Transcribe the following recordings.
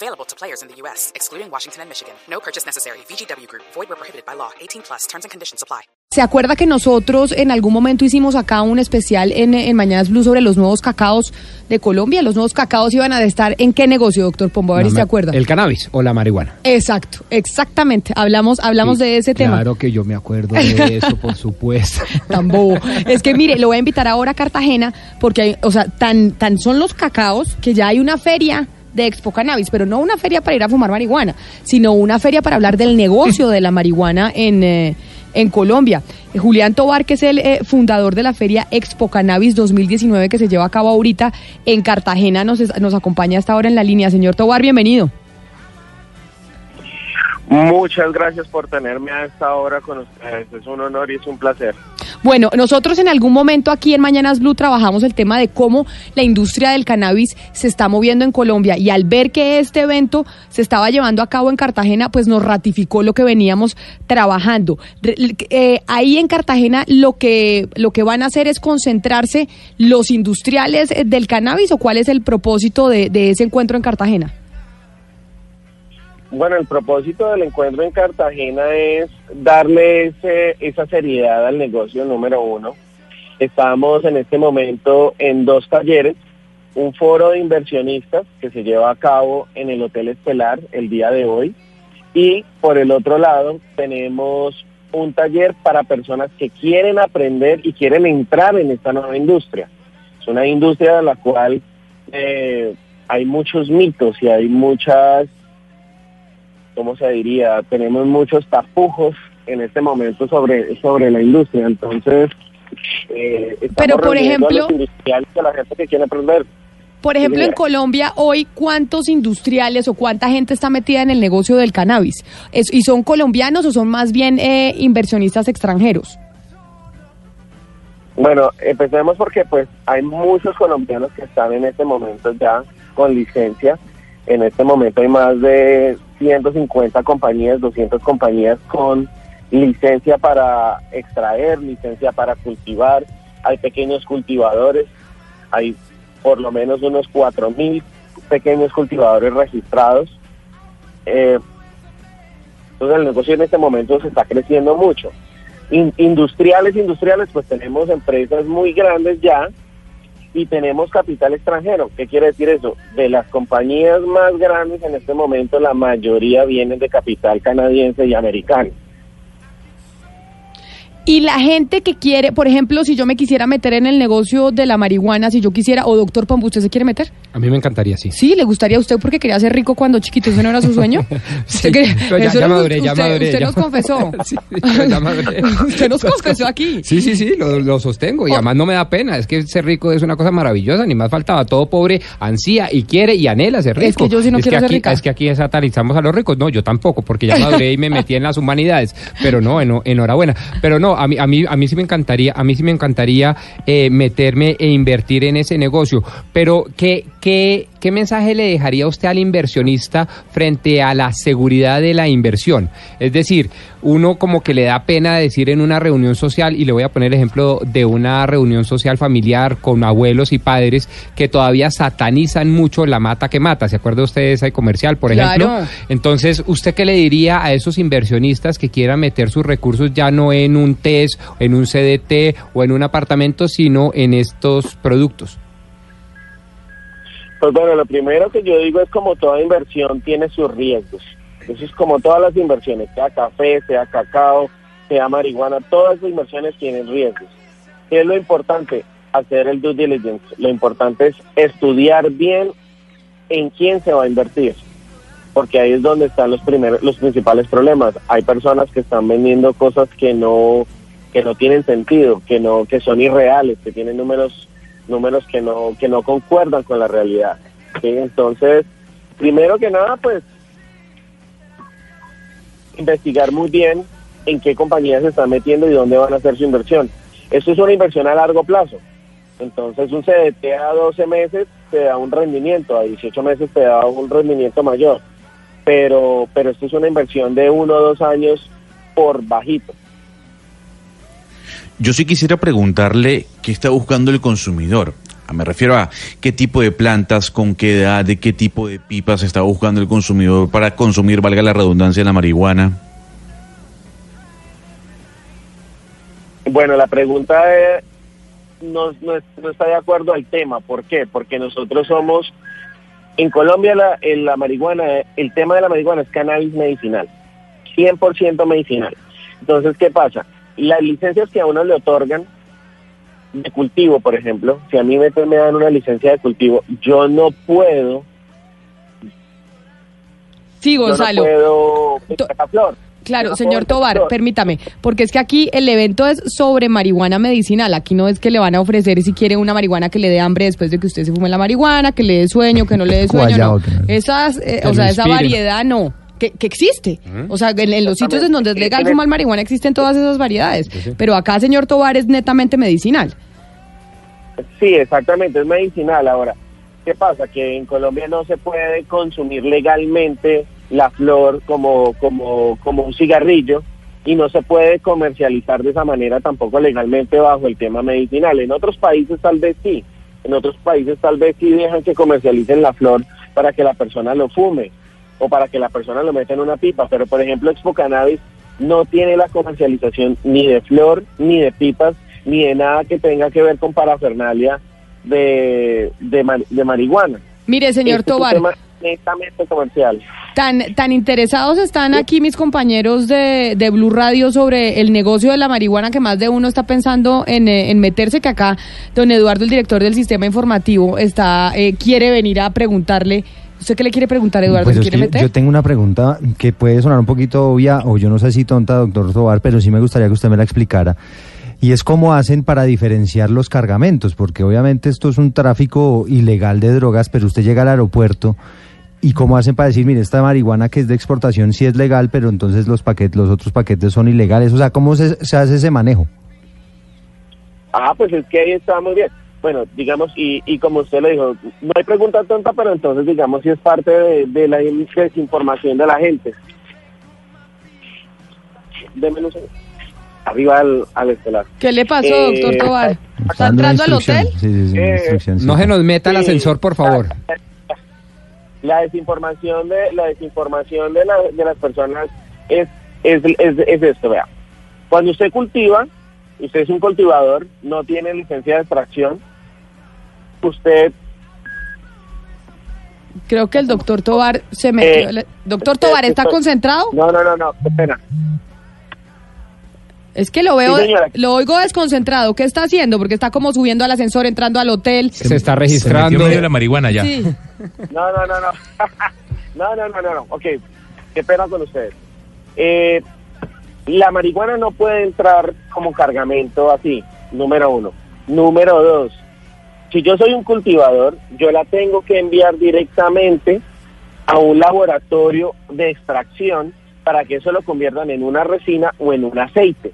Available to players in the U.S., excluding Washington and Michigan. No purchase necessary. VGW Group. Void where prohibited by law. 18 plus. Terms and conditions apply. ¿Se acuerda que nosotros en algún momento hicimos acá un especial en, en Mañanas Blue sobre los nuevos cacaos de Colombia? Los nuevos cacaos iban a estar en qué negocio, doctor Pombo? A ver si se acuerda. El cannabis o la marihuana. Exacto, exactamente. Hablamos, hablamos Sí, de ese tema. Claro que yo me acuerdo de eso, por supuesto. Tan bobo. Es que mire, lo voy a invitar ahora a Cartagena porque hay, o sea, tan, tan son los cacaos que ya hay una feria de Expo Cannabis, pero no una feria para ir a fumar marihuana, sino una feria para hablar del negocio de la marihuana en, eh, en Colombia. Eh, Julián Tobar, que es el eh, fundador de la feria Expo Cannabis 2019 que se lleva a cabo ahorita en Cartagena, nos, nos acompaña hasta ahora en la línea. Señor Tobar, bienvenido. Muchas gracias por tenerme a esta hora con ustedes. Es un honor y es un placer. Bueno, nosotros en algún momento aquí en Mañanas Blue trabajamos el tema de cómo la industria del cannabis se está moviendo en Colombia y al ver que este evento se estaba llevando a cabo en Cartagena, pues nos ratificó lo que veníamos trabajando. Eh, ahí en Cartagena lo que lo que van a hacer es concentrarse los industriales eh, del cannabis o cuál es el propósito de ese encuentro en Cartagena. Bueno, el propósito del encuentro en Cartagena es darle ese- esa seriedad al negocio número uno. Estamos en este momento en dos talleres, un foro de inversionistas que se lleva a cabo en el Hotel Estelar el día de hoy y por el otro lado tenemos un taller para personas que quieren aprender y quieren entrar en esta nueva industria. Es una industria de la cual eh, hay muchos mitos y hay muchas ¿cómo se diría? Tenemos muchos tapujos en este momento sobre, sobre la industria. Entonces, eh, Pero, por reuniendo a ejemplo- los y a la gente que quiere aprender. Por ejemplo, en. Colombia hoy, ¿cuántos industriales o cuánta gente está metida en el negocio del cannabis? Es- ¿Y son colombianos o son más bien eh, inversionistas extranjeros? Bueno, empecemos porque pues hay muchos colombianos que están en este momento ya con licencia. En este momento hay más de 150 compañías, 200 compañías con licencia para extraer, licencia para cultivar. Hay pequeños cultivadores, hay por lo menos unos 4.000 pequeños cultivadores registrados. Eh, entonces el negocio en este momento se está creciendo mucho. In- industriales, industriales, pues tenemos empresas muy grandes ya y tenemos capital extranjero. ¿Qué quiere decir eso? De las compañías más grandes en este momento, la mayoría vienen de capital canadiense y americano. Y la gente que quiere, por ejemplo, si yo me quisiera meter en el negocio de la marihuana, si yo quisiera, o doctor Pombo, ¿usted se quiere meter? A mí me encantaría, sí. Sí, ¿le gustaría a usted porque quería ser rico cuando chiquito? ¿Eso no era su sueño? Sí, ¿Usted cree- pero ya- eso ya era- maduré, ya usted, maduré, Usted ya nos confesó. Sí, pero ya maduré. usted nos confesó aquí. Sí, sí, sí, lo, lo sostengo y Oh. además no me da pena. Es que ser rico es una cosa maravillosa, ni más faltaba. Todo pobre ansía y quiere y anhela ser rico. Es que yo sí no quiero que ser rica. Es que aquí satanizamos a los ricos. No, yo tampoco, porque ya maduré y me metí en las humanidades. Pero no, eno- enhorabuena. Pero no, a mí, a mí, a mí sí me encantaría, a mí sí me encantaría eh, meterme e invertir en ese negocio. Pero ¿qué, qué, qué mensaje le dejaría usted al inversionista frente a la seguridad de la inversión? Es decir, uno como que le da pena decir en una reunión social, y le voy a poner el ejemplo de una reunión social familiar con abuelos y padres que todavía satanizan mucho la mata que mata. ¿Se acuerda usted de ese comercial, por ejemplo? Claro. Entonces, ¿usted qué le diría a esos inversionistas que quieran meter sus recursos ya no en un TES, en un CDT o en un apartamento, sino en estos productos? Pues bueno, lo primero que yo digo es como toda inversión tiene sus riesgos. Eso es como todas las inversiones, sea café, sea cacao, sea marihuana, todas las inversiones tienen riesgos. ¿Qué es lo importante? Hacer el due diligence. Lo importante es estudiar bien en quién se va a invertir, porque ahí es donde están los primeros, los principales problemas. Hay personas que están vendiendo cosas que no, que no tienen sentido, que no, que son irreales, que tienen números, números que no, que no concuerdan con la realidad. ¿sí? Entonces, primero que nada, pues investigar muy bien en qué compañías se están metiendo y dónde van a hacer su inversión. Esto es una inversión a largo plazo. Entonces un CDT a 12 meses te da un rendimiento, a 18 meses te da un rendimiento mayor. Pero, pero esto es una inversión de uno o dos años por bajito. Yo sí quisiera preguntarle qué está buscando el consumidor. Ah, Me refiero a qué tipo de plantas, con qué edad, de qué tipo de pipas está buscando el consumidor para consumir, valga la redundancia, la marihuana. Bueno, la pregunta es, no, no, es- no está de acuerdo al tema. ¿Por qué? Porque nosotros somos, en Colombia la, en la marihuana, el tema de la marihuana es cannabis medicinal, 100% medicinal. Entonces, ¿qué pasa? Las licencias que a uno le otorgan de cultivo, por ejemplo, si a mí me, me dan una licencia de cultivo, yo no puedo, Sí, yo no Gonzalo. puedo flor. Claro, señor Tobar, permítame, porque es que aquí el evento es sobre marihuana medicinal. Aquí no es que le van a ofrecer si quiere una marihuana que le dé hambre después de que usted se fume la marihuana, que le dé sueño, que no le dé sueño. No. Esas, eh, o sea, esa variedad no. Que, que existe. O sea, en, en los sitios en donde es legal fumar marihuana existen todas esas variedades. Pero acá, señor Tobar, es netamente medicinal. Sí, exactamente, es medicinal. Ahora, ¿qué pasa? Que en Colombia no se puede consumir legalmente la flor como, como, como un cigarrillo y no se puede comercializar de esa manera tampoco legalmente bajo el tema medicinal. En otros países tal vez sí, en otros países tal vez sí dejan que comercialicen la flor para que la persona lo fume o para que la persona lo meta en una pipa, pero por ejemplo Expo Cannabis no tiene la comercialización ni de flor, ni de pipas, ni de nada que tenga que ver con parafernalia de, de, ma- de marihuana. Mire, señor Este es un Tobar. tema netamente comercial. Tan, tan interesados están aquí mis compañeros de, de Blue Radio sobre el negocio de la marihuana que más de uno está pensando en, eh, en meterse, que acá don Eduardo, el director del sistema informativo, está eh, quiere venir a preguntarle. ¿Usted qué le quiere preguntar, Eduardo? Pues ¿Se es quiere meter? yo tengo una pregunta que puede sonar un poquito obvia o yo no sé si tonta, doctor Tobar, pero sí me gustaría que usted me la explicara. Y es cómo hacen para diferenciar los cargamentos, porque obviamente esto es un tráfico ilegal de drogas, pero usted llega al aeropuerto y cómo hacen para decir, mire, esta marihuana que es de exportación sí es legal, pero entonces los paquetes, los otros paquetes son ilegales. O sea, ¿cómo se, se hace ese manejo? Ah, pues es que ahí está muy bien. Bueno, digamos, y, y como usted le dijo, no hay pregunta tonta, pero entonces digamos si es parte de, de la desinformación de la gente. Deme un segundo. Arriba al, al estelar. ¿Qué le pasó, Eh, doctor Tobar? ¿Está entrando al hotel? Sí, sí, Eh, sí. No se nos meta el ascensor, por favor. La desinformación de la desinformación de, la, de las personas es, es, es, es esto, vea. Cuando usted cultiva, usted es un cultivador, no tiene licencia de extracción, usted Creo que el doctor Tobar se metió. Eh, doctor Tobar, ¿está estoy- concentrado? no, no, no, no, qué pena. Es que lo veo, Sí, lo oigo desconcentrado. ¿Qué está haciendo? Porque está como subiendo al ascensor, entrando al hotel. Se está Se metió registrando. medio de la marihuana ya. Sí. No, no, no, no. no, no, no, no, no. Ok, qué pena con ustedes. Eh, la marihuana no puede entrar como cargamento así, número uno. Número dos, si yo soy un cultivador, yo la tengo que enviar directamente a un laboratorio de extracción para que eso lo conviertan en una resina o en un aceite.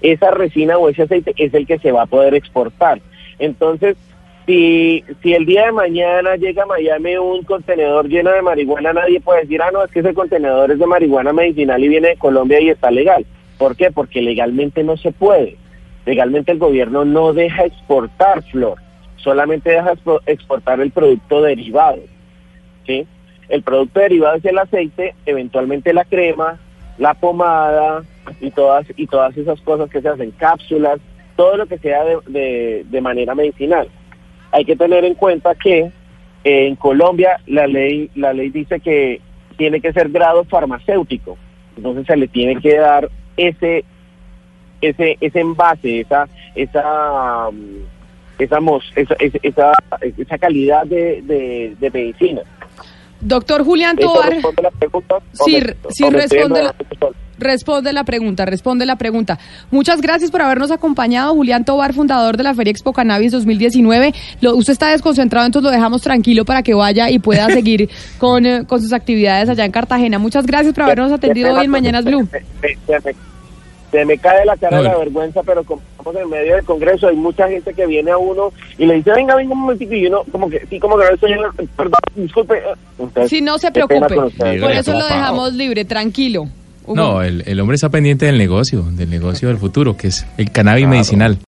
Esa resina o ese aceite es el que se va a poder exportar. Entonces, si, si el día de mañana llega a Miami un contenedor lleno de marihuana, nadie puede decir, ah, no, es que ese contenedor es de marihuana medicinal y viene de Colombia y está legal. ¿Por qué? Porque legalmente no se puede. Legalmente el gobierno no deja exportar flor, solamente deja expo- exportar el producto derivado. ¿sí? El producto derivado es el aceite, eventualmente la crema, la pomada y todas, y todas esas cosas que se hacen, cápsulas, todo lo que sea de, de- manera medicinal. Hay que tener en cuenta que eh, en Colombia la ley, la ley dice que tiene que ser grado farmacéutico, entonces se le tiene que dar ese ese ese envase, esa esa esa esa, esa, esa, calidad de, de, de medicina. Doctor Julián ¿Eso Tobar, responde la pregunta? ¿O Sí, sí responde la- responde la pregunta, responde la pregunta. Muchas gracias por habernos acompañado, Julián Tobar, fundador de la Feria Expo Cannabis 2019. Lo- usted está desconcentrado, entonces lo dejamos tranquilo para que vaya y pueda seguir con, eh, con sus actividades allá en Cartagena. Muchas gracias por habernos atendido hoy en Mañanas. Blue. Se me cae la cara No, de la vergüenza, pero como estamos en medio del Congreso, hay mucha gente que viene a uno y le dice, venga, venga un momentito, y uno como que, sí, como que no estoy, perdón, disculpe. Entonces, Si no se preocupe. Por eso lo dejamos libre, tranquilo. Hugo. No, el, el hombre está pendiente del negocio, del negocio del futuro, que es el cannabis medicinal.